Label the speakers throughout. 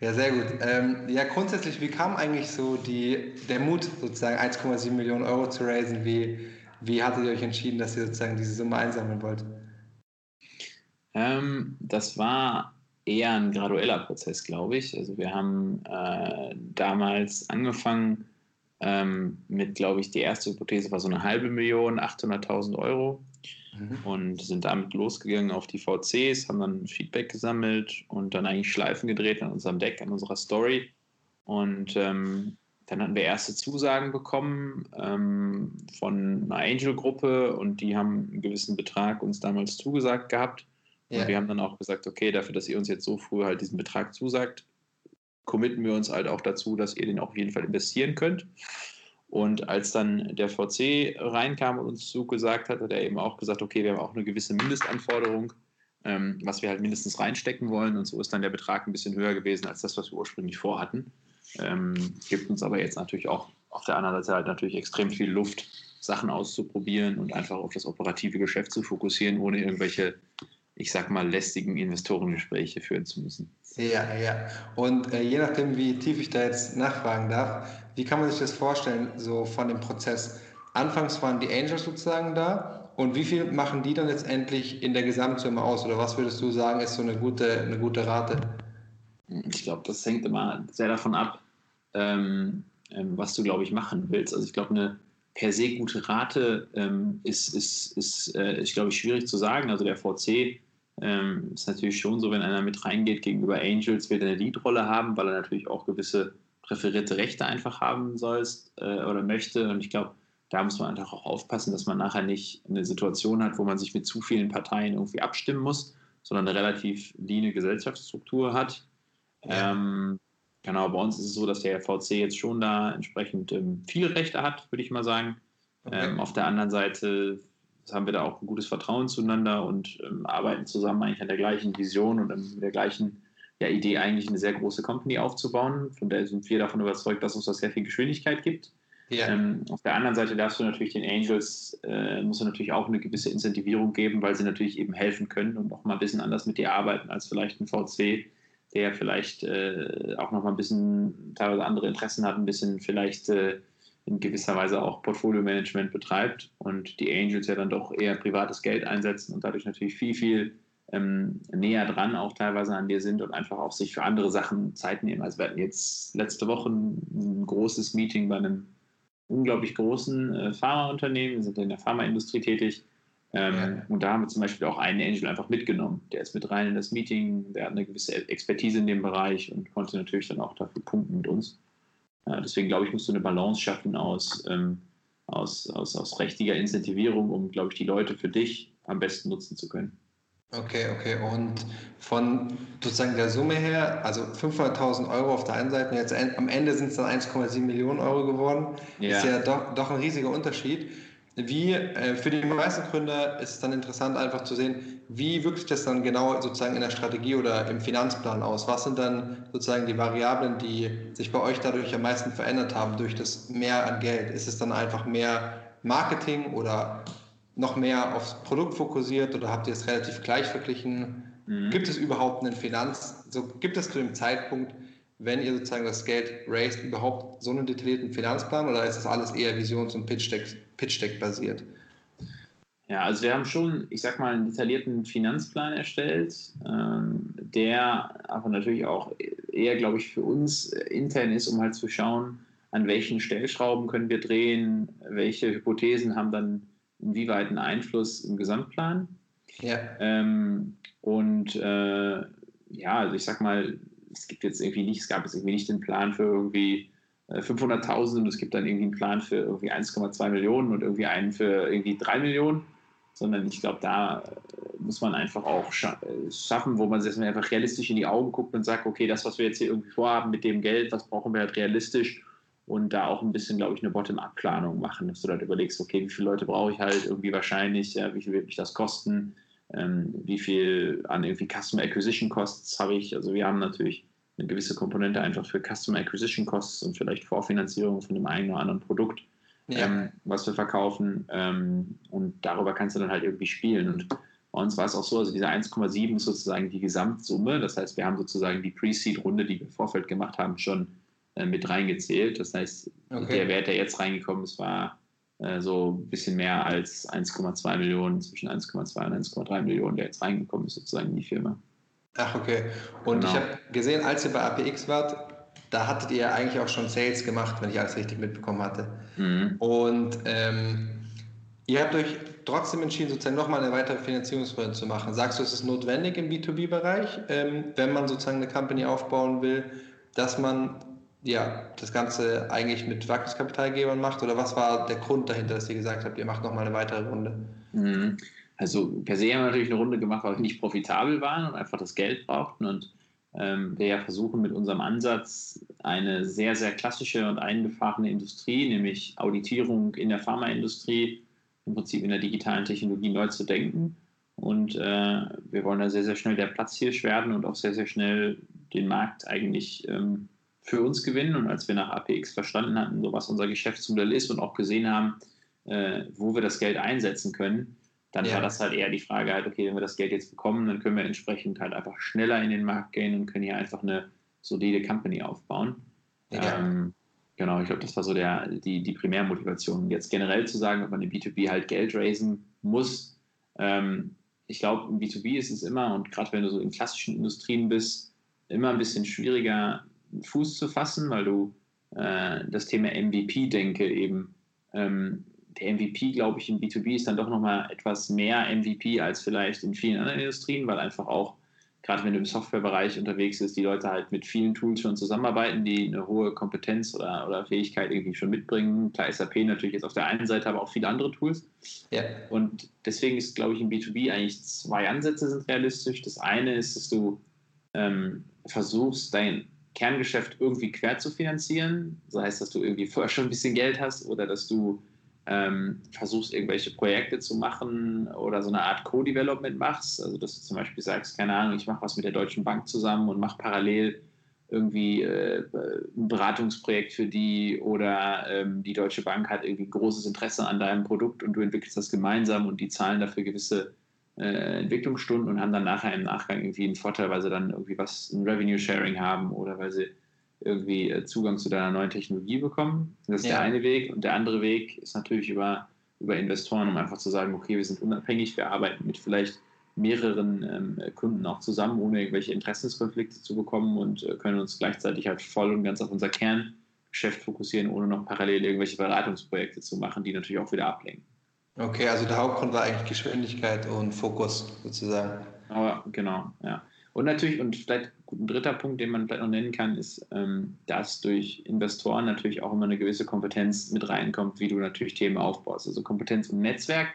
Speaker 1: Ja, sehr gut. Ähm, ja, grundsätzlich, wie kam eigentlich so die, der Mut, sozusagen 1,7 Millionen Euro zu raisen? Wie, wie hattet ihr euch entschieden, dass ihr sozusagen diese Summe einsammeln wollt?
Speaker 2: Ähm, das war eher ein gradueller Prozess, glaube ich. Also wir haben äh, damals angefangen ähm, mit, glaube ich, die erste Hypothese war so eine halbe Million, 800.000 Euro mhm. und sind damit losgegangen auf die VCs, haben dann Feedback gesammelt und dann eigentlich Schleifen gedreht an unserem Deck, an unserer Story und ähm, dann hatten wir erste Zusagen bekommen ähm, von einer Angel-Gruppe und die haben einen gewissen Betrag uns damals zugesagt gehabt. Ja. Und wir haben dann auch gesagt, okay, dafür, dass ihr uns jetzt so früh halt diesen Betrag zusagt, committen wir uns halt auch dazu, dass ihr den auch auf jeden Fall investieren könnt. Und als dann der VC reinkam und uns zugesagt hat, hat er eben auch gesagt, okay, wir haben auch eine gewisse Mindestanforderung, ähm, was wir halt mindestens reinstecken wollen. Und so ist dann der Betrag ein bisschen höher gewesen als das, was wir ursprünglich vorhatten. Ähm, gibt uns aber jetzt natürlich auch auf der anderen Seite halt natürlich extrem viel Luft, Sachen auszuprobieren und einfach auf das operative Geschäft zu fokussieren, ohne irgendwelche ich sag mal, lästigen Investorengespräche führen zu müssen.
Speaker 1: Ja, ja. Und äh, je nachdem, wie tief ich da jetzt nachfragen darf, wie kann man sich das vorstellen, so von dem Prozess? Anfangs waren die Angels sozusagen da und wie viel machen die dann letztendlich in der Gesamtsumme aus? Oder was würdest du sagen, ist so eine gute, eine gute Rate?
Speaker 2: Ich glaube, das hängt immer sehr davon ab, ähm, ähm, was du, glaube ich, machen willst. Also ich glaube, eine per se gute Rate ähm, ist, ist, ist, äh, ist glaube ich, schwierig zu sagen. Also der VC ähm, ist natürlich schon so, wenn einer mit reingeht gegenüber Angels, wird er eine Leadrolle haben, weil er natürlich auch gewisse präferierte Rechte einfach haben sollst äh, oder möchte. Und ich glaube, da muss man einfach auch aufpassen, dass man nachher nicht eine Situation hat, wo man sich mit zu vielen Parteien irgendwie abstimmen muss, sondern eine relativ leane Gesellschaftsstruktur hat. Ja. Ähm, genau, bei uns ist es so, dass der VC jetzt schon da entsprechend ähm, viele Rechte hat, würde ich mal sagen. Okay. Ähm, auf der anderen Seite haben wir da auch ein gutes Vertrauen zueinander und ähm, arbeiten zusammen eigentlich an der gleichen Vision und mit der gleichen ja, Idee, eigentlich eine sehr große Company aufzubauen. Von der sind wir davon überzeugt, dass uns das sehr viel Geschwindigkeit gibt. Ja. Ähm, auf der anderen Seite darfst du natürlich den Angels, äh, musst du natürlich auch eine gewisse Incentivierung geben, weil sie natürlich eben helfen können und auch mal ein bisschen anders mit dir arbeiten als vielleicht ein VC, der vielleicht äh, auch noch mal ein bisschen teilweise andere Interessen hat, ein bisschen vielleicht äh, in gewisser Weise auch Portfolio-Management betreibt und die Angels ja dann doch eher privates Geld einsetzen und dadurch natürlich viel, viel ähm, näher dran auch teilweise an dir sind und einfach auch sich für andere Sachen Zeit nehmen. Also wir hatten jetzt letzte Woche ein, großes Meeting bei einem unglaublich großen äh, Pharmaunternehmen, wir sind in der Pharmaindustrie tätig. Ähm, ja. Und da haben wir zum Beispiel auch einen Angel einfach mitgenommen. Der ist mit rein in das Meeting, der hat eine gewisse Expertise in dem Bereich und konnte natürlich dann auch dafür punkten mit uns. Ja, deswegen glaube ich, musst du eine Balance schaffen aus, ähm, aus, aus, aus rechtiger Incentivierung, um, glaube ich, die Leute für dich am besten nutzen zu können.
Speaker 1: Okay, okay. Und von sozusagen der Summe her, also 500.000 Euro auf der einen Seite, jetzt am Ende sind es dann 1,7 Millionen Euro geworden, ja. ist ja doch, doch ein riesiger Unterschied. Wie äh, für die meisten Gründer ist es dann interessant, einfach zu sehen, wie wirkt sich das dann genau sozusagen in der Strategie oder im Finanzplan aus? Was sind dann sozusagen die Variablen, die sich bei euch dadurch am meisten verändert haben durch das Mehr an Geld? Ist es dann einfach mehr Marketing oder noch mehr aufs Produkt fokussiert oder habt ihr es relativ gleich verglichen? Mhm. Gibt es überhaupt einen Finanz, so gibt es zu dem Zeitpunkt wenn ihr sozusagen das Geld raised, überhaupt so einen detaillierten Finanzplan oder ist das alles eher Visions- und Pitch-Deck basiert?
Speaker 2: Ja, also wir haben schon, ich sag mal, einen detaillierten Finanzplan erstellt, ähm, der aber natürlich auch eher, glaube ich, für uns intern ist, um halt zu schauen, an welchen Stellschrauben können wir drehen, welche Hypothesen haben dann inwieweit einen Einfluss im Gesamtplan. Ja. Ähm, und äh, ja, also ich sag mal, es gibt jetzt irgendwie nicht, es gab jetzt irgendwie nicht den Plan für irgendwie 500.000 äh, und es gibt dann irgendwie einen Plan für irgendwie 1,2 Millionen und irgendwie einen für irgendwie 3 Millionen, sondern ich glaube, da äh, muss man einfach auch äh, schaffen, wo man sich einfach realistisch in die Augen guckt und sagt, okay, das, was wir jetzt hier irgendwie vorhaben mit dem Geld, was brauchen wir halt realistisch und da auch ein bisschen, glaube ich, eine Bottom-up-Planung machen, dass du dann überlegst, okay, wie viele Leute brauche ich halt irgendwie wahrscheinlich, ja, wie viel wird mich das kosten, ähm, wie viel an irgendwie Customer Acquisition Costs habe ich. Also wir haben natürlich eine gewisse Komponente einfach für Customer Acquisition Costs und vielleicht Vorfinanzierung von dem einen oder anderen Produkt, ja. ähm, was wir verkaufen. Ähm, und darüber kannst du dann halt irgendwie spielen. Und Bei uns war es auch so, also diese 1,7 ist sozusagen die Gesamtsumme. Das heißt, wir haben sozusagen die Pre-Seed-Runde, die wir im Vorfeld gemacht haben, schon äh, mit reingezählt. Das heißt, okay. der Wert, der jetzt reingekommen ist, war äh, so ein bisschen mehr als 1,2 Millionen, zwischen 1,2 und 1,3 Millionen, der jetzt reingekommen ist, sozusagen in die Firma.
Speaker 1: Ach, okay. Und genau. ich habe gesehen, als ihr bei APX wart, da hattet ihr eigentlich auch schon Sales gemacht, wenn ich alles richtig mitbekommen hatte. Mhm. Und ähm, ihr habt euch trotzdem entschieden, sozusagen nochmal eine weitere Finanzierungsrunde zu machen. Sagst du, es ist notwendig im B2B-Bereich, ähm, wenn man sozusagen eine Company aufbauen will, dass man ja, das Ganze eigentlich mit Wachstumskapitalgebern macht? Oder was war der Grund dahinter, dass ihr gesagt habt, ihr macht nochmal eine weitere Runde?
Speaker 2: Mhm. Also per se haben wir natürlich eine Runde gemacht, weil wir nicht profitabel waren und einfach das Geld brauchten und ähm, wir ja versuchen mit unserem Ansatz eine sehr, sehr klassische und eingefahrene Industrie, nämlich Auditierung in der Pharmaindustrie, im Prinzip in der digitalen Technologie neu zu denken. Und äh, wir wollen da sehr, sehr schnell der Platzhirsch werden und auch sehr, sehr schnell den Markt eigentlich ähm, für uns gewinnen. Und als wir nach APX verstanden hatten, so was unser Geschäftsmodell ist und auch gesehen haben, äh, wo wir das Geld einsetzen können, dann ja. war das halt eher die Frage halt, okay, wenn wir das Geld jetzt bekommen, dann können wir entsprechend halt einfach schneller in den Markt gehen und können hier einfach eine solide Company aufbauen. Ja. Ähm, genau, ich glaube, das war so der, die, die Primärmotivation. Jetzt generell zu sagen, ob man im B2B halt Geld raisen muss, ähm, ich glaube, im B2B ist es immer, und gerade wenn du so in klassischen Industrien bist, immer ein bisschen schwieriger, Fuß zu fassen, weil du äh, das Thema MVP-Denke eben ähm, der MVP, glaube ich, im B2B ist dann doch nochmal etwas mehr MVP als vielleicht in vielen anderen Industrien, weil einfach auch, gerade wenn du im Softwarebereich unterwegs bist, die Leute halt mit vielen Tools schon zusammenarbeiten, die eine hohe Kompetenz oder, oder Fähigkeit irgendwie schon mitbringen. Klar, SAP natürlich jetzt auf der einen Seite, aber auch viele andere Tools. Ja. Und deswegen ist, glaube ich, im B2B eigentlich zwei Ansätze sind realistisch. Das eine ist, dass du ähm, versuchst, dein Kerngeschäft irgendwie quer zu finanzieren. Das heißt, dass du irgendwie vorher schon ein bisschen Geld hast oder dass du ähm, versuchst, irgendwelche Projekte zu machen oder so eine Art Co-Development machst. Also, dass du zum Beispiel sagst, keine Ahnung, ich mache was mit der Deutschen Bank zusammen und mache parallel irgendwie äh, ein Beratungsprojekt für die oder ähm, die Deutsche Bank hat irgendwie großes Interesse an deinem Produkt und du entwickelst das gemeinsam und die zahlen dafür gewisse äh, Entwicklungsstunden und haben dann nachher im Nachgang irgendwie einen Vorteil, weil sie dann irgendwie was, ein Revenue Sharing haben oder weil sie irgendwie äh, Zugang zu deiner neuen Technologie bekommen. Das ist ja. der eine Weg. Und der andere Weg ist natürlich über, über Investoren, um einfach zu sagen, okay, wir sind unabhängig, wir arbeiten mit vielleicht mehreren ähm, Kunden auch zusammen, ohne irgendwelche Interessenskonflikte zu bekommen und äh, können uns gleichzeitig halt voll und ganz auf unser Kerngeschäft fokussieren, ohne noch parallel irgendwelche Beratungsprojekte zu machen, die natürlich auch wieder ablenken.
Speaker 1: Okay, also der Hauptgrund war eigentlich Geschwindigkeit und Fokus sozusagen.
Speaker 2: Aber genau, ja. Und natürlich, und vielleicht ein dritter Punkt, den man vielleicht noch nennen kann, ist, ähm, dass durch Investoren natürlich auch immer eine gewisse Kompetenz mit reinkommt, wie du natürlich Themen aufbaust. Also Kompetenz im Netzwerk.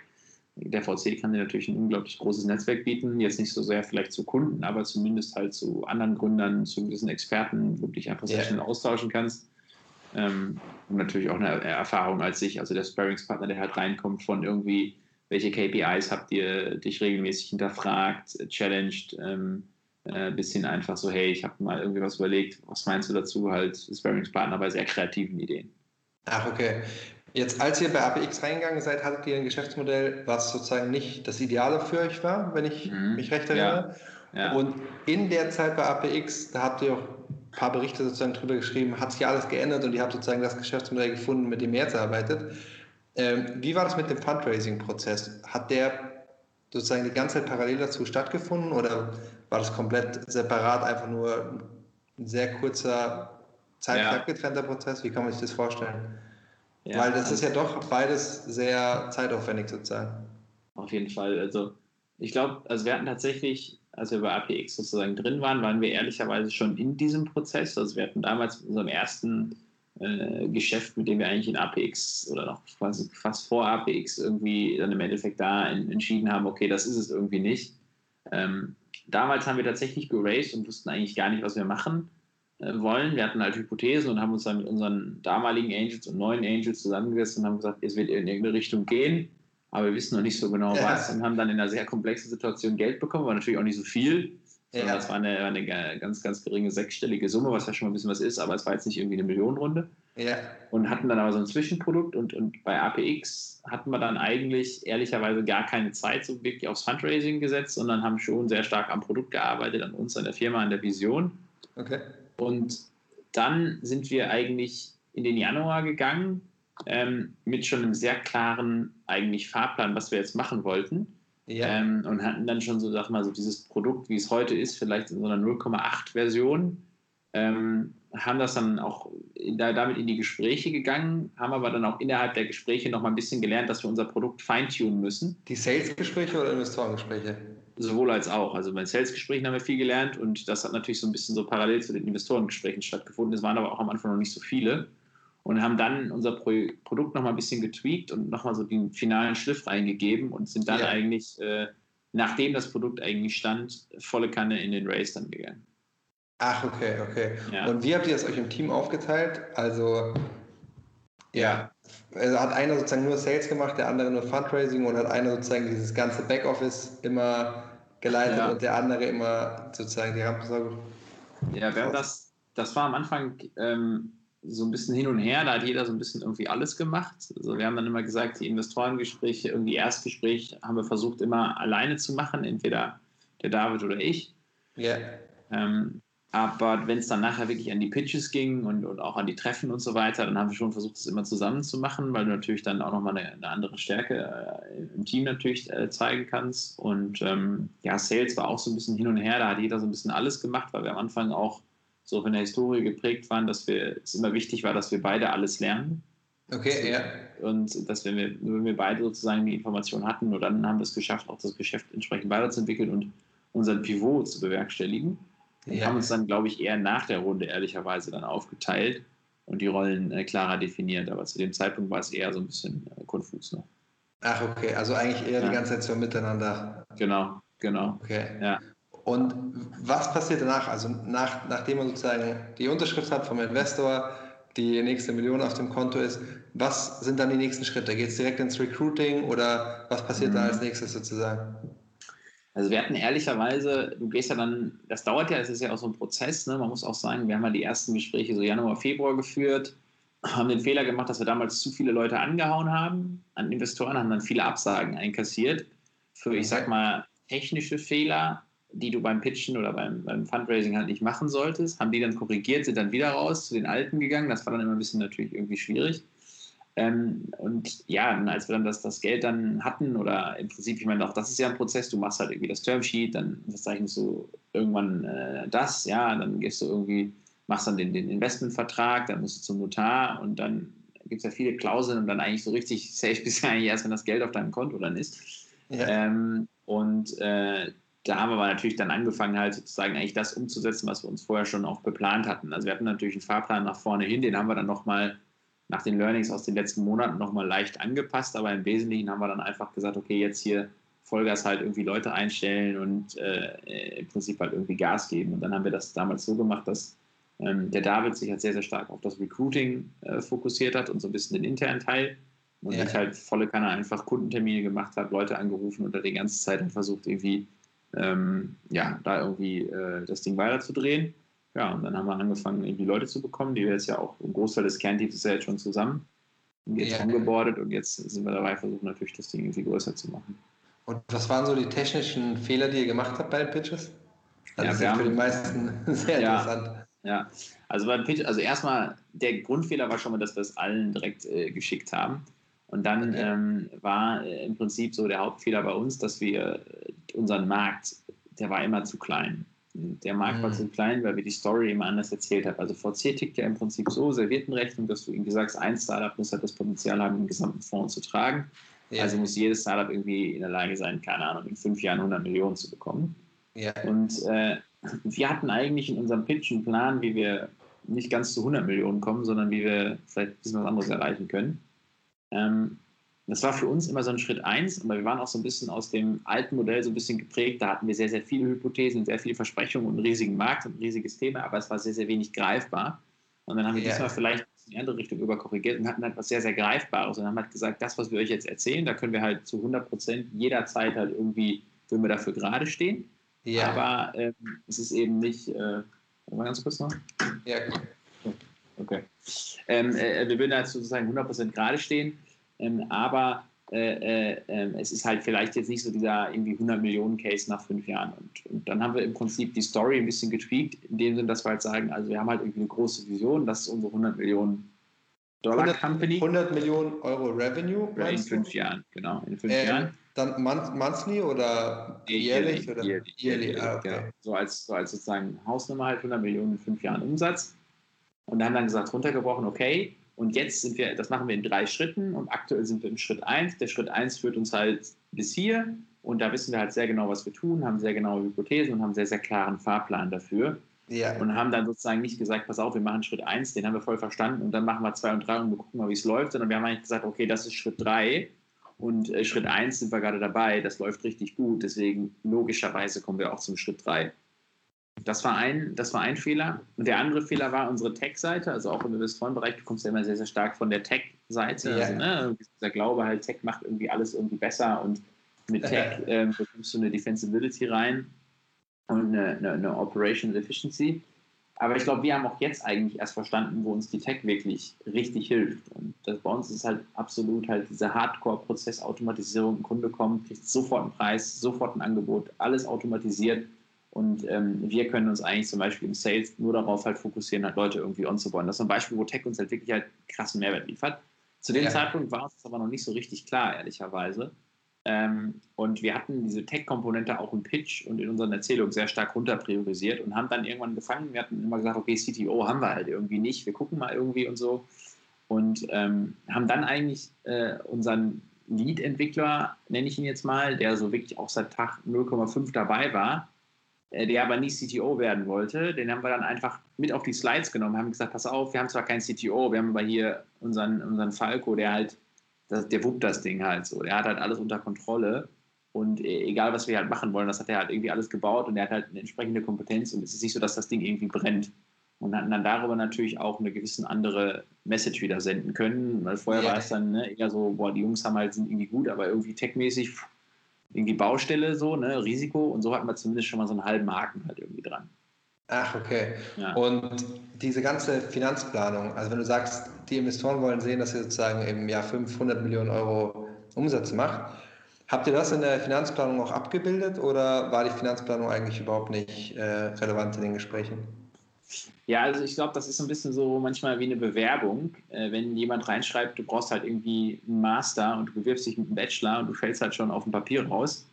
Speaker 2: Der VC kann dir natürlich ein unglaublich großes Netzwerk bieten, jetzt nicht so sehr vielleicht zu Kunden, aber zumindest halt zu anderen Gründern, zu gewissen Experten, wo du dich einfach sehr yeah. schnell austauschen kannst. Ähm, und natürlich auch eine Erfahrung als sich, also der Sparringspartner, der halt reinkommt von irgendwie, welche KPIs habt ihr dich regelmäßig hinterfragt, challenged, ähm, äh, bisschen einfach so, hey, ich habe mal irgendwie was überlegt, was meinst du dazu? Halt Sparringspartner bei sehr kreativen Ideen.
Speaker 1: Ach, okay. Jetzt, als ihr bei APX reingegangen seid, hattet ihr ein Geschäftsmodell, was sozusagen nicht das Ideale für euch war, wenn ich mhm. mich recht erinnere. Ja. Ja. Und in der Zeit bei APX, da habt ihr auch ein paar Berichte sozusagen drüber geschrieben, hat sich alles geändert und ihr habt sozusagen das Geschäftsmodell gefunden, mit dem ihr jetzt arbeitet. Ähm, wie war das mit dem Fundraising-Prozess? Hat der sozusagen die ganze Zeit parallel dazu stattgefunden oder war das komplett separat, einfach nur ein sehr kurzer, zeitlich ja. abgetrennter Prozess? Wie kann man sich das vorstellen? Ja, Weil das also ist ja doch beides sehr zeitaufwendig sozusagen.
Speaker 2: Auf jeden Fall. Also ich glaube, also wir hatten tatsächlich, als wir bei APX sozusagen drin waren, waren wir ehrlicherweise schon in diesem Prozess. Also wir hatten damals mit unserem ersten äh, Geschäft, mit dem wir eigentlich in APX oder noch quasi fast vor APX irgendwie dann im Endeffekt da in, entschieden haben, okay, das ist es irgendwie nicht. Ähm, damals haben wir tatsächlich geraced und wussten eigentlich gar nicht, was wir machen äh, wollen. Wir hatten halt Hypothesen und haben uns dann mit unseren damaligen Angels und neuen Angels zusammengesetzt und haben gesagt, es wird in irgendeine Richtung gehen, aber wir wissen noch nicht so genau ja. was und haben dann in einer sehr komplexen Situation Geld bekommen, aber natürlich auch nicht so viel. Ja. Das war eine, eine, ganz, ganz geringe sechsstellige Summe, was ja schon mal ein bisschen was ist, aber es war jetzt nicht irgendwie eine Millionenrunde.
Speaker 1: Ja.
Speaker 2: Und hatten dann aber so ein Zwischenprodukt und, und bei APX hatten wir dann eigentlich ehrlicherweise gar keine Zeit so wirklich aufs Fundraising gesetzt, sondern haben schon sehr stark am Produkt gearbeitet, an uns, an der Firma, an der Vision.
Speaker 1: Okay.
Speaker 2: Und dann sind wir eigentlich in den Januar gegangen ähm, mit schon einem sehr klaren eigentlich Fahrplan, was wir jetzt machen wollten. Ja. Ähm, und hatten dann schon so, sag mal, so dieses Produkt, wie es heute ist, vielleicht in so einer 0,8 Version. Ähm, haben das dann auch in, da, damit in die Gespräche gegangen, haben aber dann auch innerhalb der Gespräche noch mal ein bisschen gelernt, dass wir unser Produkt feintunen müssen.
Speaker 1: Die Sales-Gespräche oder Investorengespräche?
Speaker 2: Sowohl als auch. Also bei Sales-Gesprächen haben wir viel gelernt und das hat natürlich so ein bisschen so parallel zu den Investorengesprächen stattgefunden. Es waren aber auch am Anfang noch nicht so viele und haben dann unser Pro Produkt noch mal ein bisschen getweakt und noch mal so den finalen Schliff reingegeben und sind dann ja. eigentlich, äh, nachdem das Produkt eigentlich stand, volle Kanne in den Race dann gegangen.
Speaker 1: Ach, okay, okay. Ja. Und wie habt ihr das euch im Team aufgeteilt? Also, ja, also hat einer sozusagen nur Sales gemacht, der andere nur Fundraising und hat einer sozusagen dieses ganze Backoffice immer geleitet ja. und der andere immer sozusagen die Rampensorge.
Speaker 2: Ja, wir haben das, das war am Anfang ähm, so ein bisschen hin und her, da hat jeder so ein bisschen irgendwie alles gemacht. Also wir haben dann immer gesagt, die Investorengespräche, irgendwie Erstgespräch haben wir versucht immer alleine zu machen, entweder der David oder ich.
Speaker 1: Ja.
Speaker 2: Ähm, aber wenn es dann nachher wirklich an die Pitches ging und, und auch an die Treffen und so weiter, dann haben wir schon versucht, das immer zusammen zu machen, weil du natürlich dann auch nochmal eine, eine andere Stärke äh, im Team natürlich äh, zeigen kannst. Und ähm, ja, Sales war auch so ein bisschen hin und her, da hat jeder so ein bisschen alles gemacht, weil wir am Anfang auch so von der Historie geprägt waren, dass wir, es immer wichtig war, dass wir beide alles lernen.
Speaker 1: Okay, ja.
Speaker 2: Und dass wenn wir, wenn wir beide sozusagen die Information hatten, nur dann haben wir es geschafft, auch das Geschäft entsprechend weiterzuentwickeln und unseren Pivot zu bewerkstelligen. Wir ja. haben uns dann, glaube ich, eher nach der Runde ehrlicherweise dann aufgeteilt und die Rollen äh, klarer definiert. Aber zu dem Zeitpunkt war es eher so ein bisschen äh, konfus noch.
Speaker 1: Ach, okay. Also eigentlich eher ja. die ganze Zeit so miteinander.
Speaker 2: Genau, genau.
Speaker 1: Okay.
Speaker 2: Ja.
Speaker 1: Und was passiert danach? Also nach, nachdem man sozusagen die Unterschrift hat vom Investor, die nächste Million auf dem Konto ist, was sind dann die nächsten Schritte? Geht es direkt ins Recruiting oder was passiert mhm. da als nächstes sozusagen?
Speaker 2: Also wir hatten ehrlicherweise, du gehst ja dann, das dauert ja, es ist ja auch so ein Prozess, ne? man muss auch sagen, wir haben ja die ersten Gespräche so Januar, Februar geführt, haben den Fehler gemacht, dass wir damals zu viele Leute angehauen haben an Investoren, haben dann viele Absagen einkassiert für, ich sag mal, technische Fehler, die du beim Pitchen oder beim, beim Fundraising halt nicht machen solltest, haben die dann korrigiert, sind dann wieder raus zu den Alten gegangen, das war dann immer ein bisschen natürlich irgendwie schwierig. Ähm, und ja, als wir dann das, das Geld dann hatten, oder im Prinzip, ich meine, auch das ist ja ein Prozess, du machst halt irgendwie das Termsheet, dann verzeichnest du irgendwann äh, das, ja, dann gehst du irgendwie, machst dann den, den Investmentvertrag, dann musst du zum Notar und dann gibt es ja viele Klauseln und dann eigentlich so richtig safe bist du eigentlich erst, wenn das Geld auf deinem Konto dann ist. Ja. Ähm, und äh, da haben wir aber natürlich dann angefangen, halt sozusagen eigentlich das umzusetzen, was wir uns vorher schon auch beplant hatten. Also wir hatten natürlich einen Fahrplan nach vorne hin, den haben wir dann nochmal nach den Learnings aus den letzten Monaten nochmal leicht angepasst, aber im Wesentlichen haben wir dann einfach gesagt, okay, jetzt hier Vollgas halt irgendwie Leute einstellen und äh, im Prinzip halt irgendwie Gas geben. Und dann haben wir das damals so gemacht, dass ähm, der David sich halt sehr, sehr stark auf das Recruiting äh, fokussiert hat und so ein bisschen den internen Teil. Und ja. ich halt volle Kanne einfach Kundentermine gemacht habe, Leute angerufen und da die ganze Zeit versucht, irgendwie ähm, ja, da irgendwie äh, das Ding weiterzudrehen. Ja, und dann haben wir angefangen, irgendwie Leute zu bekommen, die wir jetzt ja auch, ein Großteil des Kernteams ist ja jetzt schon zusammen. Jetzt ja. umgebordet und jetzt sind wir dabei, versuchen natürlich das Ding irgendwie größer zu machen.
Speaker 1: Und was waren so die technischen Fehler, die ihr gemacht habt bei den Pitches?
Speaker 2: Also ja,
Speaker 1: das ist ja für die meisten sehr ja, interessant.
Speaker 2: Ja, also beim Pitch, also erstmal, der Grundfehler war schon mal, dass wir es allen direkt äh, geschickt haben. Und dann okay. ähm, war äh, im Prinzip so der Hauptfehler bei uns, dass wir äh, unseren Markt, der war immer zu klein. Der Markt mhm. war zu klein, weil wir die Story immer anders erzählt haben. Also VC tickt ja im Prinzip so, Serviertenrechnung, dass du irgendwie sagst, ein Startup muss halt das Potenzial haben, den gesamten Fonds zu tragen. Ja. Also muss jedes Startup irgendwie in der Lage sein, keine Ahnung, in fünf Jahren 100 Millionen zu bekommen.
Speaker 1: Ja.
Speaker 2: Und äh, wir hatten eigentlich in unserem Pitch einen Plan, wie wir nicht ganz zu 100 Millionen kommen, sondern wie wir vielleicht ein bisschen was anderes erreichen können. Ähm, das war für uns immer so ein Schritt eins, aber wir waren auch so ein bisschen aus dem alten Modell so ein bisschen geprägt. Da hatten wir sehr, sehr viele Hypothesen, sehr viele Versprechungen und einen riesigen Markt und ein riesiges Thema, aber es war sehr, sehr wenig greifbar. Und dann haben wir ja. diesmal vielleicht in die andere Richtung überkorrigiert und hatten halt was sehr, sehr Greifbares und haben halt gesagt, das, was wir euch jetzt erzählen, da können wir halt zu 100 Prozent jederzeit halt irgendwie, würden wir dafür gerade stehen. Ja. Aber ähm, es ist eben nicht, äh, mal ganz kurz noch.
Speaker 1: Ja.
Speaker 2: Okay. Ähm, äh, wir würden da sozusagen 100% gerade stehen, ähm, aber äh, äh, ähm, es ist halt vielleicht jetzt nicht so dieser irgendwie 100 Millionen Case nach fünf Jahren. Und, und, dann haben wir im Prinzip die Story ein bisschen getweakt, in dem Sinne, dass wir halt sagen, also wir haben halt irgendwie eine große Vision, das ist unsere 100 Millionen Dollar
Speaker 1: 100,
Speaker 2: Company.
Speaker 1: 100 Millionen Euro Revenue.
Speaker 2: In fünf du? Jahren, genau. In fünf ähm, Jahren.
Speaker 1: Dann monthly oder jährlich? Oder?
Speaker 2: Jährlich. jährlich ah, okay. genau. so, als, so als sozusagen Hausnummer halt 100 Millionen in fünf Jahren Umsatz. Und dann haben dann gesagt, runtergebrochen, okay, und jetzt sind wir, das machen wir in drei Schritten und aktuell sind wir im Schritt 1. Der Schritt 1 führt uns halt bis hier und da wissen wir halt sehr genau, was wir tun, haben sehr genaue Hypothesen und haben sehr, sehr klaren Fahrplan dafür. Ja. Und haben dann sozusagen nicht gesagt, pass auf, wir machen Schritt 1, den haben wir voll verstanden und dann machen wir 2 und 3 und wir gucken mal, wie es läuft, sondern wir haben eigentlich gesagt, okay, das ist Schritt 3 und äh, Schritt 1 sind wir gerade dabei, das läuft richtig gut, deswegen logischerweise kommen wir auch zum Schritt 3. Das war, ein, das war ein Fehler. Und der andere Fehler war unsere Tech-Seite, also auch im Investorenbereich, du kommst ja immer sehr, sehr stark von der Tech-Seite. Ja. Also, ne, dieser Glaube halt, Tech macht irgendwie alles irgendwie besser und mit Tech ähm, bekommst du eine Defensibility rein und eine, eine, eine Operational Efficiency. Aber ich glaube, wir haben auch jetzt eigentlich erst verstanden, wo uns die Tech wirklich richtig hilft. Und das, bei uns ist halt absolut halt diese Hardcore-Prozessautomatisierung. Ein Kunde kommt, kriegt sofort einen Preis, sofort ein Angebot, alles automatisiert und ähm, wir können uns eigentlich zum Beispiel im Sales nur darauf halt fokussieren, halt Leute irgendwie onzubauen. Das ist ein Beispiel, wo Tech uns halt wirklich halt krassen Mehrwert liefert. Zu dem ja. Zeitpunkt war uns das aber noch nicht so richtig klar, ehrlicherweise. Ähm, und wir hatten diese Tech-Komponente auch im Pitch und in unseren Erzählungen sehr stark runter priorisiert und haben dann irgendwann gefangen. Wir hatten immer gesagt, okay, CTO haben wir halt irgendwie nicht, wir gucken mal irgendwie und so. Und ähm, haben dann eigentlich äh, unseren Lead-Entwickler, nenne ich ihn jetzt mal, der so wirklich auch seit Tag 0,5 dabei war, der aber nicht CTO werden wollte, den haben wir dann einfach mit auf die Slides genommen, haben gesagt, pass auf, wir haben zwar keinen CTO, wir haben aber hier unseren, unseren Falco, der halt, der wuppt das Ding halt so, der hat halt alles unter Kontrolle und äh, egal, was wir halt machen wollen, das hat er halt irgendwie alles gebaut und er hat halt eine entsprechende Kompetenz und es ist nicht so, dass das Ding irgendwie brennt. Und hatten dann darüber natürlich auch eine gewisse andere Message wieder senden können, weil vorher ja. war es dann ne, eher so, boah, die Jungs haben halt, sind irgendwie gut, aber irgendwie techmäßig irgendwie Baustelle so, ne, Risiko und so hatten wir zumindest schon mal so einen halben Haken halt irgendwie dran.
Speaker 1: Ach, okay. Ja. Und diese ganze Finanzplanung, also wenn du sagst, die Investoren wollen sehen, dass ihr sozusagen im Jahr 500 Millionen Euro Umsatz macht, habt ihr das in der Finanzplanung auch abgebildet oder war die Finanzplanung eigentlich überhaupt nicht äh, relevant in den Gesprächen?
Speaker 2: Ja, also ich glaube, das ist ein bisschen so manchmal wie eine Bewerbung. Äh, wenn jemand reinschreibt, du brauchst halt irgendwie einen Master und du bewirbst dich mit einem Bachelor und du fällst halt schon auf dem Papier raus.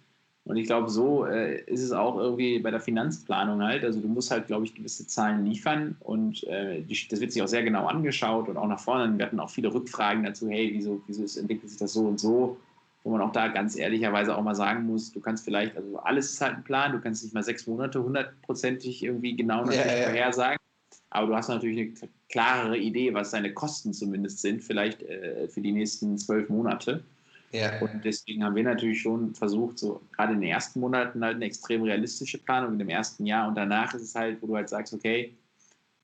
Speaker 2: Und ich glaube, so äh, ist es auch irgendwie bei der Finanzplanung halt. Also du musst halt, glaube ich, gewisse Zahlen liefern und äh, die, das wird sich auch sehr genau angeschaut und auch nach vorne. Wir hatten auch viele Rückfragen dazu, hey, wieso, wieso entwickelt sich das so und so? Wo man auch da ganz ehrlicherweise auch mal sagen muss, du kannst vielleicht, also alles ist halt ein Plan, du kannst nicht mal sechs Monate hundertprozentig irgendwie genau natürlich ja, ja. vorhersagen aber du hast natürlich eine klarere Idee, was deine Kosten zumindest sind, vielleicht äh, für die nächsten zwölf Monate. Ja. Und deswegen haben wir natürlich schon versucht, so gerade in den ersten Monaten halt eine extrem realistische Planung in dem ersten Jahr und danach ist es halt, wo du halt sagst, okay,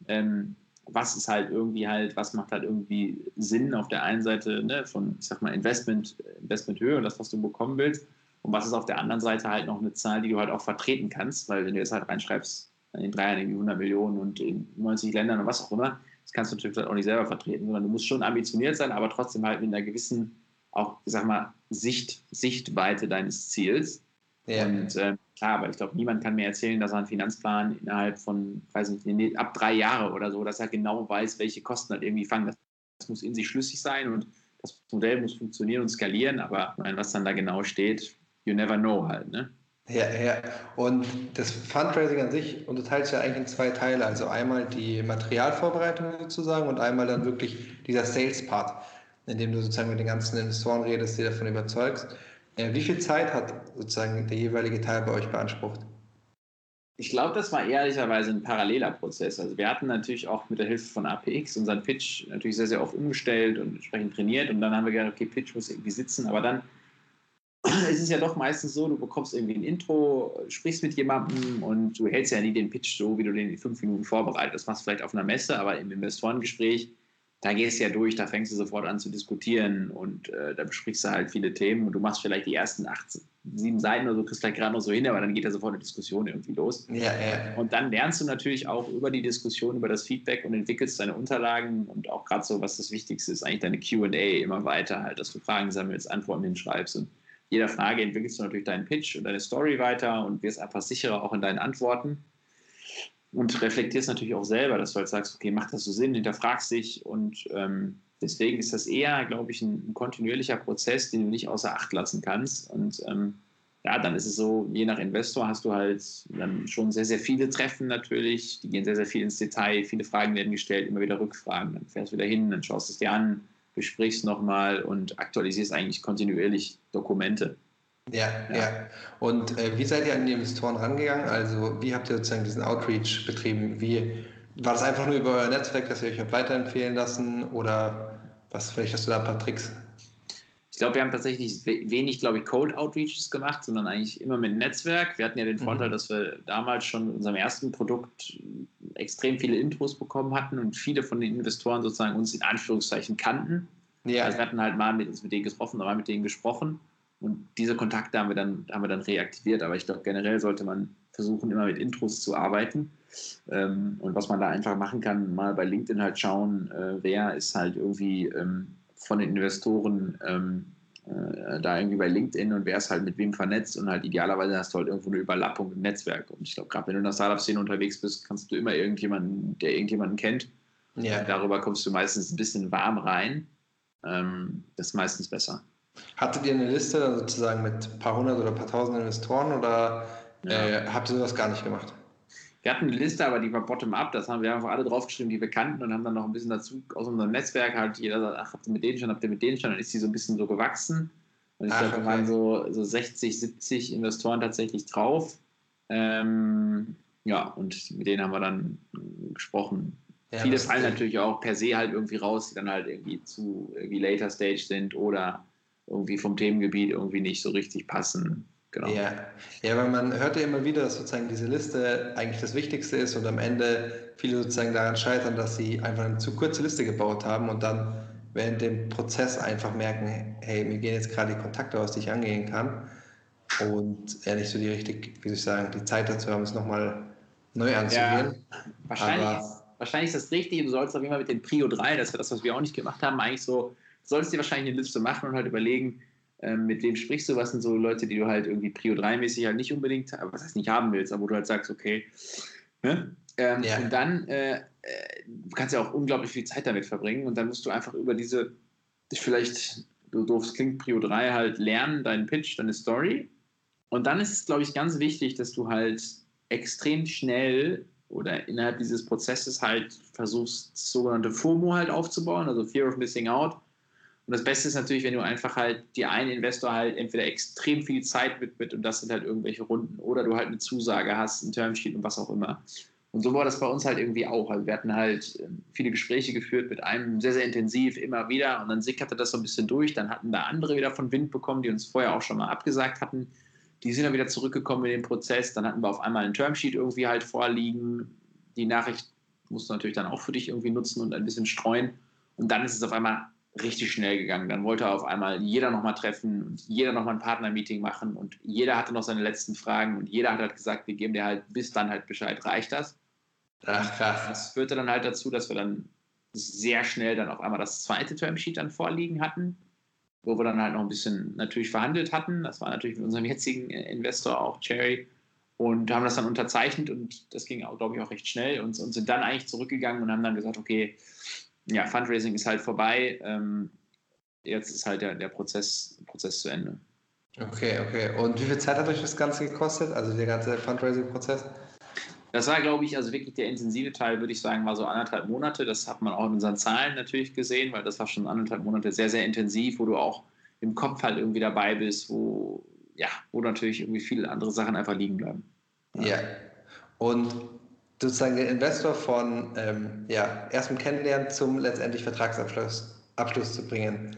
Speaker 2: ähm, was ist halt irgendwie halt, was macht halt irgendwie Sinn auf der einen Seite ne, von, ich sag mal, Investment, Investmenthöhe und das, was du bekommen willst und was ist auf der anderen Seite halt noch eine Zahl, die du halt auch vertreten kannst, weil wenn du jetzt halt reinschreibst, in drei Jahren irgendwie 100 Millionen und in 90 Ländern und was auch immer. Das kannst du natürlich auch nicht selber vertreten, sondern du musst schon ambitioniert sein, aber trotzdem halt mit einer gewissen, auch, ich sag mal, Sicht, Sichtweite deines Ziels. Ja. Und äh, klar, aber ich glaube, niemand kann mir erzählen, dass er einen Finanzplan innerhalb von, weiß nicht, ab drei Jahre oder so, dass er genau weiß, welche Kosten halt irgendwie fangen. Das, das muss in sich schlüssig sein und das Modell muss funktionieren und skalieren, aber meine, was dann da genau steht, you never know halt, ne?
Speaker 1: Ja, ja. Und das Fundraising an sich unterteilt sich ja eigentlich in zwei Teile. Also einmal die Materialvorbereitung sozusagen und einmal dann wirklich dieser Sales-Part, in dem du sozusagen mit den ganzen Investoren redest, die davon überzeugst. Wie viel Zeit hat sozusagen der jeweilige Teil bei euch beansprucht?
Speaker 2: Ich glaube, das war ehrlicherweise ein paralleler Prozess. Also wir hatten natürlich auch mit der Hilfe von APX unseren Pitch natürlich sehr, sehr oft umgestellt und entsprechend trainiert und dann haben wir gedacht, okay, Pitch muss irgendwie sitzen, aber dann es ist ja doch meistens so, du bekommst irgendwie ein Intro, sprichst mit jemandem und du hältst ja nie den Pitch so, wie du den in fünf Minuten vorbereitest. Das machst du vielleicht auf einer Messe, aber im Investorengespräch, da gehst du ja durch, da fängst du sofort an zu diskutieren und äh, da besprichst du halt viele Themen und du machst vielleicht die ersten acht, sieben Seiten oder so, kriegst vielleicht gerade noch so hin, aber dann geht ja sofort eine Diskussion irgendwie los. Ja, ja. Und dann lernst du natürlich auch über die Diskussion, über das Feedback und entwickelst deine Unterlagen und auch gerade so, was das Wichtigste ist, eigentlich deine QA immer weiter, halt, dass du Fragen sammelst, Antworten hinschreibst und jeder Frage entwickelst du natürlich deinen Pitch und deine Story weiter und wirst einfach sicherer auch in deinen Antworten und reflektierst natürlich auch selber, dass du halt sagst, okay, macht das so Sinn, hinterfragst dich und ähm, deswegen ist das eher, glaube ich, ein, ein, kontinuierlicher Prozess, den du nicht außer Acht lassen kannst und ähm, ja, dann ist es so, je nach Investor hast du halt dann schon sehr, sehr viele Treffen natürlich, die gehen sehr, sehr viel ins Detail, viele Fragen werden gestellt, immer wieder Rückfragen, dann fährst du wieder hin, dann schaust du es dir an, besprichst nochmal und aktualisierst eigentlich kontinuierlich Dokumente.
Speaker 1: Ja, ja. ja. Und äh, wie seid ihr an die Investoren rangegangen? Also wie habt ihr sozusagen diesen Outreach betrieben? Wie war das einfach nur über euer Netzwerk, dass ihr euch habt weiterempfehlen lassen oder was? Vielleicht hast du da ein paar Tricks.
Speaker 2: Ich glaube, wir haben tatsächlich wenig, glaube ich, Cold Outreaches gemacht, sondern eigentlich immer mit Netzwerk. Wir hatten ja den Vorteil, mhm. dass wir damals schon in unserem ersten Produkt extrem viele Intros bekommen hatten und viele von den Investoren sozusagen uns in Anführungszeichen kannten. Ja. Also wir hatten halt mal mit uns mit denen getroffen, mal mit denen gesprochen. Und diese Kontakte haben wir dann, haben wir dann reaktiviert. Aber ich glaube, generell sollte man versuchen, immer mit Intros zu arbeiten. Ähm, und was man da einfach machen kann, mal bei LinkedIn halt schauen, äh, wer ist halt irgendwie ähm, von den Investoren ähm, äh, da irgendwie bei LinkedIn und wer ist halt mit wem vernetzt und halt idealerweise hast du halt irgendwo eine Überlappung im Netzwerk. Und ich glaube, gerade wenn du in der Startup-Szene unterwegs bist, kannst du immer irgendjemanden, der irgendjemanden kennt. Ja. darüber kommst du meistens ein bisschen warm rein. Das ist meistens besser.
Speaker 1: Hattet ihr eine Liste sozusagen mit ein paar hundert oder ein paar tausend Investoren oder ja. äh, habt ihr sowas gar nicht gemacht?
Speaker 2: Wir hatten eine Liste, aber die war bottom-up. Das haben wir einfach alle draufgeschrieben, die wir kannten und haben dann noch ein bisschen dazu aus unserem Netzwerk halt jeder sagt, ach, habt ihr mit denen schon, habt ihr mit denen schon? Dann ist die so ein bisschen so gewachsen. Und ich glaube, okay. da waren so, so 60, 70 Investoren tatsächlich drauf. Ähm, ja, und mit denen haben wir dann gesprochen. Ja, Viele fallen natürlich auch per se halt irgendwie raus, die dann halt irgendwie zu irgendwie later stage sind oder irgendwie vom Themengebiet irgendwie nicht so richtig passen.
Speaker 1: Genau. Ja. ja, weil man hört ja immer wieder, dass sozusagen diese Liste eigentlich das Wichtigste ist und am Ende viele sozusagen daran scheitern, dass sie einfach eine zu kurze Liste gebaut haben und dann während dem Prozess einfach merken, hey, mir gehen jetzt gerade die Kontakte aus, die ich angehen kann und ehrlich so die richtig, wie soll ich sagen, die Zeit dazu haben, es nochmal neu anzugehen.
Speaker 2: Ja, wahrscheinlich, Aber, wahrscheinlich ist das richtig, du sollst auf jeden Fall mit den Prio 3, das ist das, was wir auch nicht gemacht haben, eigentlich so solltest dir wahrscheinlich eine Liste machen und halt überlegen, ähm, mit wem sprichst du, was sind so Leute, die du halt irgendwie Prio 3-mäßig halt nicht unbedingt, was heißt nicht haben willst, aber wo du halt sagst, okay. Ne? Ähm, ja. Und dann äh, äh, du kannst ja auch unglaublich viel Zeit damit verbringen und dann musst du einfach über diese, vielleicht, du doof, klingt Prio 3 halt lernen, deinen Pitch, deine Story. Und dann ist es, glaube ich, ganz wichtig, dass du halt extrem schnell oder innerhalb dieses Prozesses halt versuchst, sogenannte FOMO halt aufzubauen, also Fear of Missing Out und das Beste ist natürlich, wenn du einfach halt dir einen Investor halt entweder extrem viel Zeit widmet und das sind halt irgendwelche Runden oder du halt eine Zusage hast, ein Termsheet und was auch immer. Und so war das bei uns halt irgendwie auch. Also wir hatten halt ähm, viele Gespräche geführt mit einem sehr, sehr intensiv immer wieder und dann sickerte das so ein bisschen durch. Dann hatten da andere wieder von Wind bekommen, die uns vorher auch schon mal abgesagt hatten. Die sind dann wieder zurückgekommen in den Prozess. Dann hatten wir auf einmal ein Termsheet irgendwie halt vorliegen. Die Nachricht musst du natürlich dann auch für dich irgendwie nutzen und ein bisschen streuen. Und dann ist es auf einmal richtig schnell gegangen. Dann wollte auf einmal jeder nochmal treffen und jeder nochmal ein Partnermeeting machen und jeder hatte noch seine letzten Fragen und jeder hat halt gesagt, wir geben dir halt bis dann halt Bescheid, reicht das? Ach, krass. Das führte dann halt dazu, dass wir dann sehr schnell dann auf einmal das zweite Termsheet dann vorliegen hatten, wo wir dann halt noch ein bisschen natürlich verhandelt hatten. Das war natürlich mit unserem jetzigen Investor auch Cherry und haben das dann unterzeichnet und das ging auch, glaube ich, auch recht schnell und, und sind dann eigentlich zurückgegangen und haben dann gesagt, okay, ja, Fundraising ist halt vorbei. Ähm, jetzt ist halt der, der Prozess, Prozess zu Ende.
Speaker 1: Okay, okay. Und wie viel Zeit hat euch das Ganze gekostet, also der ganze Fundraising-Prozess?
Speaker 2: Das war, glaube ich, also wirklich der intensive Teil, würde ich sagen, war so anderthalb Monate. Das hat man auch in unseren Zahlen natürlich gesehen, weil das war schon anderthalb Monate sehr, sehr intensiv, wo du auch im Kopf halt irgendwie dabei bist, wo, ja, wo natürlich irgendwie viele andere Sachen einfach liegen bleiben.
Speaker 1: Ja. Und sozusagen den Investor von ähm, ja, erstem Kennenlernen zum letztendlich Vertragsabschluss Abschluss zu bringen.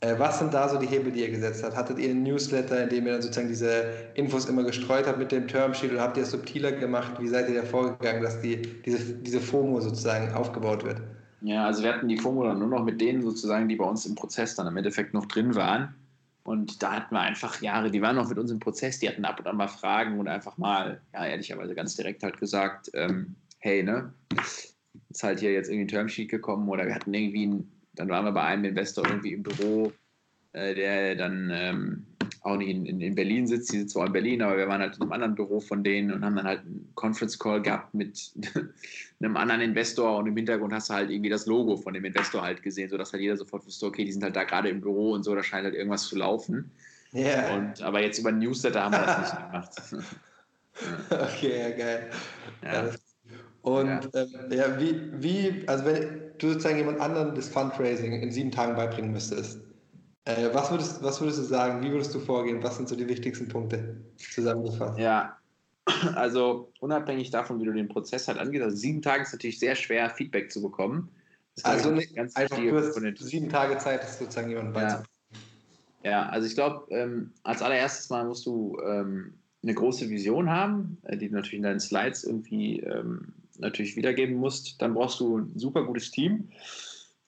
Speaker 1: Äh, was sind da so die Hebel, die ihr gesetzt habt? Hattet ihr einen Newsletter, in dem ihr dann sozusagen diese Infos immer gestreut habt mit dem Termsheet oder habt ihr es subtiler gemacht? Wie seid ihr da vorgegangen, dass die, diese, diese FOMO sozusagen aufgebaut wird?
Speaker 2: Ja, also wir hatten die FOMO dann nur noch mit denen sozusagen, die bei uns im Prozess dann im Endeffekt noch drin waren. Und da hatten wir einfach Jahre, die waren noch mit uns im Prozess, die hatten ab und an mal Fragen und einfach mal, ja, ehrlicherweise ganz direkt halt gesagt, ähm, hey, ne, ist halt hier jetzt irgendwie ein Termsheet gekommen oder wir hatten irgendwie, ein, dann waren wir bei einem Investor irgendwie im Büro, äh, der dann ähm, auch nicht in, in, in, Berlin sitzt, die sitzt zwar in Berlin, aber wir waren halt in einem anderen Büro von denen und haben dann halt einen Conference Call gehabt mit einem anderen Investor und im Hintergrund hast du halt irgendwie das Logo von dem Investor halt gesehen, sodass halt jeder sofort wusste, okay, die sind halt da gerade im Büro und so, da scheint halt irgendwas zu laufen. Yeah. Und, aber jetzt über Newsletter haben wir das nicht gemacht.
Speaker 1: okay, ja, geil. Ja. Und ja. Ähm, ja, wie, wie, also wenn du sozusagen jemand anderen das Fundraising in sieben Tagen beibringen müsstest, äh, was, würdest, was würdest du sagen? Wie würdest du vorgehen? Was sind so die wichtigsten Punkte zusammengefasst?
Speaker 2: Ja, also unabhängig davon, wie du den Prozess halt angehst, also sieben Tage ist natürlich sehr schwer, Feedback zu bekommen.
Speaker 1: also nicht ganz einfach kurz sieben Tage Zeit, ist sozusagen jemand beizubringen.
Speaker 2: Ja. ja, also ich glaube, ähm, als allererstes mal musst du ähm, eine große Vision haben, äh, die du natürlich in deinen Slides irgendwie ähm, natürlich wiedergeben musst. Dann brauchst du ein super gutes Team,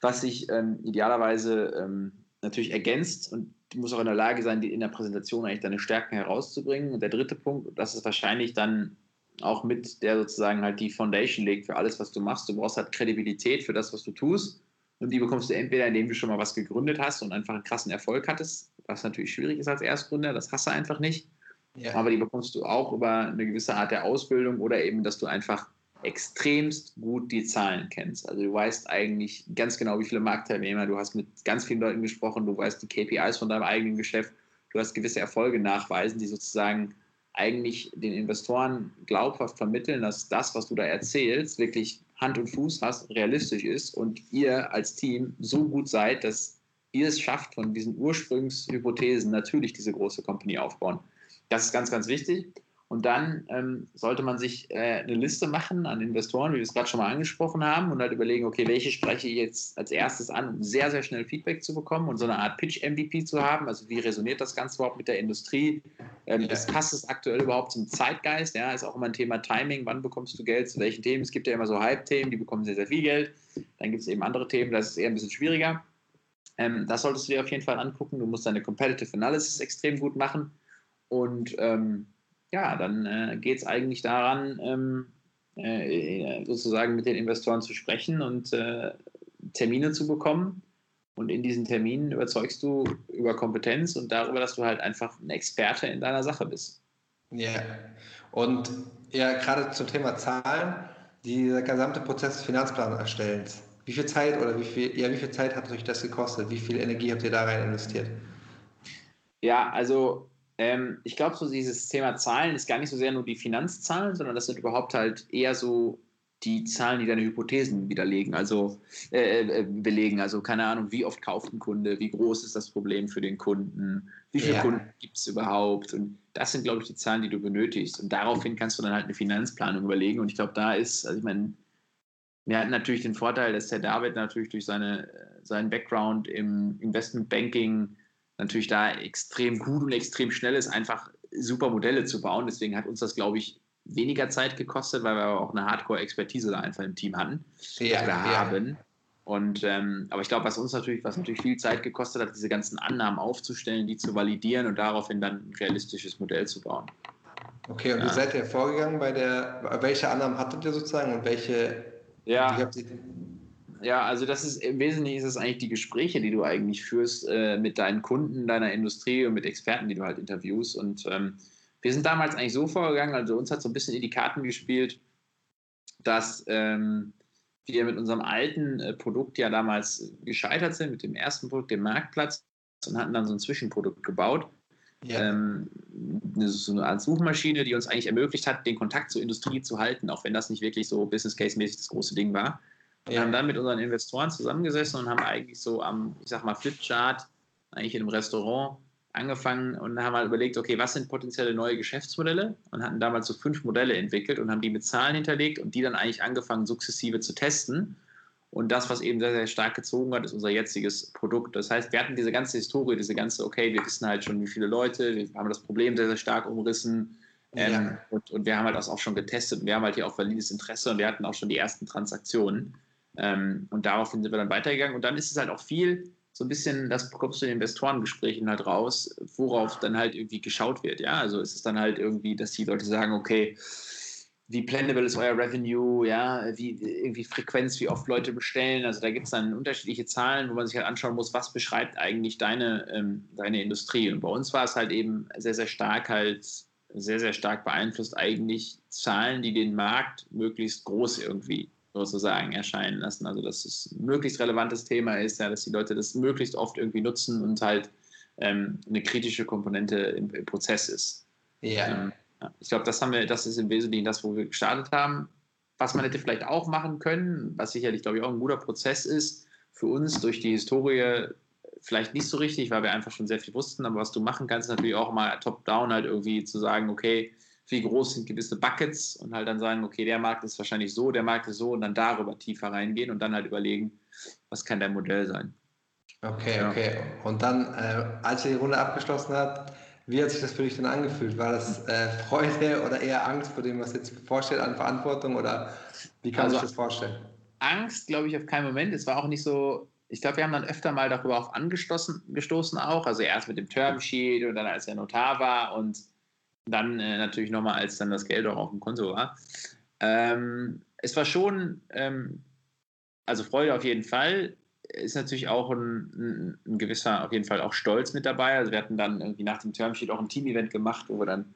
Speaker 2: was sich ähm, idealerweise ähm, natürlich ergänzt und du musst auch in der Lage sein, die in der Präsentation eigentlich deine Stärken herauszubringen. Und der dritte Punkt, das ist wahrscheinlich dann auch mit, der sozusagen halt die Foundation legt für alles, was du machst. Du brauchst halt Kredibilität für das, was du tust. Und die bekommst du entweder, indem du schon mal was gegründet hast und einfach einen krassen Erfolg hattest, was natürlich schwierig ist als Erstgründer, das hast du einfach nicht. Ja. Aber die bekommst du auch über eine gewisse Art der Ausbildung oder eben, dass du einfach extremst gut die Zahlen kennst. Also du weißt eigentlich ganz genau, wie viele Marktteilnehmer, du hast mit ganz vielen Leuten gesprochen, du weißt die KPIs von deinem eigenen Geschäft, du hast gewisse Erfolge nachweisen, die sozusagen eigentlich den Investoren glaubhaft vermitteln, dass das, was du da erzählst, wirklich Hand und Fuß hast, realistisch ist und ihr als Team so gut seid, dass ihr es schafft, von diesen Ursprungshypothesen natürlich diese große Company aufbauen. Das ist ganz, ganz wichtig. Und dann ähm, sollte man sich äh, eine Liste machen an Investoren, wie wir es gerade schon mal angesprochen haben, und halt überlegen, okay, welche spreche ich jetzt als erstes an, um sehr, sehr schnell Feedback zu bekommen und so eine Art Pitch-MVP zu haben. Also wie resoniert das Ganze überhaupt mit der Industrie? Ähm, ja. Das passt es aktuell überhaupt zum Zeitgeist? Ja, ist auch immer ein Thema Timing. Wann bekommst du Geld? Zu welchen Themen? Es gibt ja immer so Hype-Themen, die bekommen sehr, sehr viel Geld. Dann gibt es eben andere Themen, das ist eher ein bisschen schwieriger. Ähm, das solltest du dir auf jeden Fall angucken. Du musst deine Competitive Analysis extrem gut machen. Und ähm, ja, dann äh, geht es eigentlich daran, ähm, äh, sozusagen mit den Investoren zu sprechen und äh, Termine zu bekommen. Und in diesen Terminen überzeugst du über Kompetenz und darüber, dass du halt einfach ein Experte in deiner Sache bist.
Speaker 1: Ja, und ja, gerade zum Thema Zahlen, dieser gesamte Prozess des Finanzplans erstellens. Wie viel Zeit oder wie viel, ja, wie viel Zeit hat euch das gekostet? Wie viel Energie habt ihr da rein investiert?
Speaker 2: Ja, also ähm, ich glaube, so dieses Thema Zahlen ist gar nicht so sehr nur die Finanzzahlen, sondern das sind überhaupt halt eher so die Zahlen, die deine Hypothesen widerlegen, also äh, äh, belegen. Also keine Ahnung, wie oft kauft ein Kunde, wie groß ist das Problem für den Kunden, wie viele ja. Kunden gibt es überhaupt. Und das sind, glaube ich, die Zahlen, die du benötigst. Und daraufhin kannst du dann halt eine Finanzplanung überlegen. Und ich glaube, da ist, also ich meine, wir hatten natürlich den Vorteil, dass der David natürlich durch seine, seinen Background im Investmentbanking natürlich da extrem gut und extrem schnell ist, einfach super Modelle zu bauen. Deswegen hat uns das, glaube ich, weniger Zeit gekostet, weil wir auch eine Hardcore-Expertise da einfach im Team hatten ja, oder ja. haben. Und ähm, aber ich glaube, was uns natürlich, was natürlich viel Zeit gekostet hat, diese ganzen Annahmen aufzustellen, die zu validieren und daraufhin dann ein realistisches Modell zu bauen.
Speaker 1: Okay, und ja. wie seid ihr vorgegangen bei der, welche Annahmen hattet ihr sozusagen und welche, ja.
Speaker 2: Ja, also das ist im Wesentlichen ist es eigentlich die Gespräche, die du eigentlich führst äh, mit deinen Kunden, deiner Industrie und mit Experten, die du halt interviewst. Und ähm, wir sind damals eigentlich so vorgegangen, also uns hat so ein bisschen in die Karten gespielt, dass ähm, wir mit unserem alten äh, Produkt ja damals gescheitert sind, mit dem ersten Produkt, dem Marktplatz, und hatten dann so ein Zwischenprodukt gebaut. Ja. Ähm, so eine Art Suchmaschine, die uns eigentlich ermöglicht hat, den Kontakt zur Industrie zu halten, auch wenn das nicht wirklich so Business Case-mäßig das große Ding war. Wir haben dann mit unseren Investoren zusammengesessen und haben eigentlich so am, ich sag mal, Flipchart, eigentlich in einem Restaurant angefangen und haben halt überlegt, okay, was sind potenzielle neue Geschäftsmodelle und hatten damals so fünf Modelle entwickelt und haben die mit Zahlen hinterlegt und die dann eigentlich angefangen, sukzessive zu testen. Und das, was eben sehr, sehr stark gezogen hat, ist unser jetziges Produkt. Das heißt, wir hatten diese ganze Historie, diese ganze, okay, wir wissen halt schon, wie viele Leute, wir haben das Problem sehr, sehr stark umrissen. Ähm, ja. und, und, wir haben halt das auch schon getestet und wir haben halt hier auch valides Interesse und wir hatten auch schon die ersten Transaktionen. Ähm, und daraufhin sind wir dann weitergegangen. Und dann ist es halt auch viel, so ein bisschen, das bekommst du in den Investorengesprächen halt raus, worauf dann halt irgendwie geschaut wird. Ja, also ist es dann halt irgendwie, dass die Leute sagen, okay, wie blendable ist euer Revenue, ja, wie irgendwie Frequenz, wie oft Leute bestellen. Also da gibt es dann unterschiedliche Zahlen, wo man sich halt anschauen muss, was beschreibt eigentlich deine, ähm, deine Industrie. Und bei uns war es halt eben sehr, sehr stark halt, sehr, sehr stark beeinflusst eigentlich Zahlen, die den Markt möglichst groß irgendwie sozusagen erscheinen lassen. Also dass es ein möglichst relevantes Thema ist, ja, dass die Leute das möglichst oft irgendwie nutzen und halt ähm, eine kritische Komponente im, im Prozess ist. Ja. Ähm, ich glaube, das haben wir, das ist im Wesentlichen das, wo wir gestartet haben. Was man hätte vielleicht auch machen können, was sicherlich, glaube ich, auch ein guter Prozess ist, für uns durch die Historie vielleicht nicht so richtig, weil wir einfach schon sehr viel wussten, aber was du machen kannst, ist natürlich auch mal top-down halt irgendwie zu sagen, okay, wie groß sind gewisse Buckets und halt dann sagen, okay, der Markt ist wahrscheinlich so, der Markt ist so und dann darüber tiefer reingehen und dann halt überlegen, was kann dein Modell sein.
Speaker 1: Okay, ja. okay. Und dann, äh, als ihr die Runde abgeschlossen habt, wie hat sich das für dich denn angefühlt? War das äh, Freude oder eher Angst vor dem, was jetzt vorstellt an Verantwortung oder wie kann also, man sich das vorstellen?
Speaker 2: Angst, glaube ich, auf keinen Moment. Es war auch nicht so, ich glaube, wir haben dann öfter mal darüber auch angestoßen gestoßen auch. Also erst mit dem Termsheet und dann als er Notar war und dann äh, natürlich nochmal, als dann das Geld auch auf dem Konto war. Ähm, es war schon, ähm, also Freude auf jeden Fall ist natürlich auch ein, ein, gewisser, auf jeden Fall auch Stolz mit dabei. Also wir hatten dann irgendwie nach dem Termsheet auch ein Team-Event gemacht, wo wir dann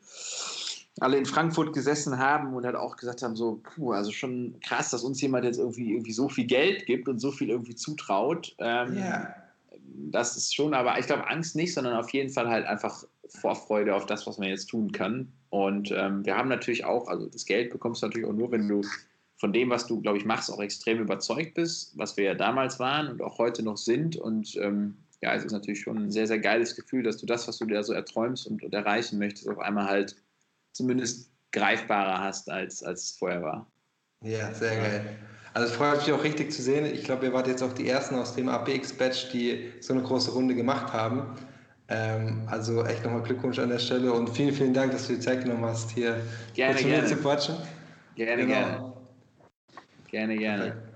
Speaker 2: alle in Frankfurt gesessen haben und halt auch gesagt haben, so, puh, also schon krass, dass uns jemand jetzt irgendwie, irgendwie so viel Geld gibt und so viel irgendwie zutraut. Ähm, yeah. Das ist schon, aber ich glaube Angst nicht, sondern auf jeden Fall halt einfach Vorfreude auf das, was man jetzt tun kann. Und ähm, wir haben natürlich auch, also das Geld bekommst du natürlich auch nur, wenn du von dem, was du, glaube ich, machst, auch extrem überzeugt bist, was wir ja damals waren und auch heute noch sind. Und ähm, ja, es ist natürlich schon ein sehr, sehr geiles Gefühl, dass du das, was du dir so erträumst und, und erreichen möchtest, auf einmal halt zumindest greifbarer hast, als, als es vorher war.
Speaker 1: Ja, sehr geil. Also es freut mich auch richtig zu sehen. Ich glaube, ihr wart jetzt auch die Ersten aus dem APX-Batch, die so eine große Runde gemacht haben. Ähm, also echt nochmal Glückwunsch an der Stelle und vielen, vielen Dank, dass du die Zeit genommen hast, hier
Speaker 2: gerne, gerne.
Speaker 1: zu quatschen.
Speaker 2: Gerne, genau. gerne. Gerne, gerne.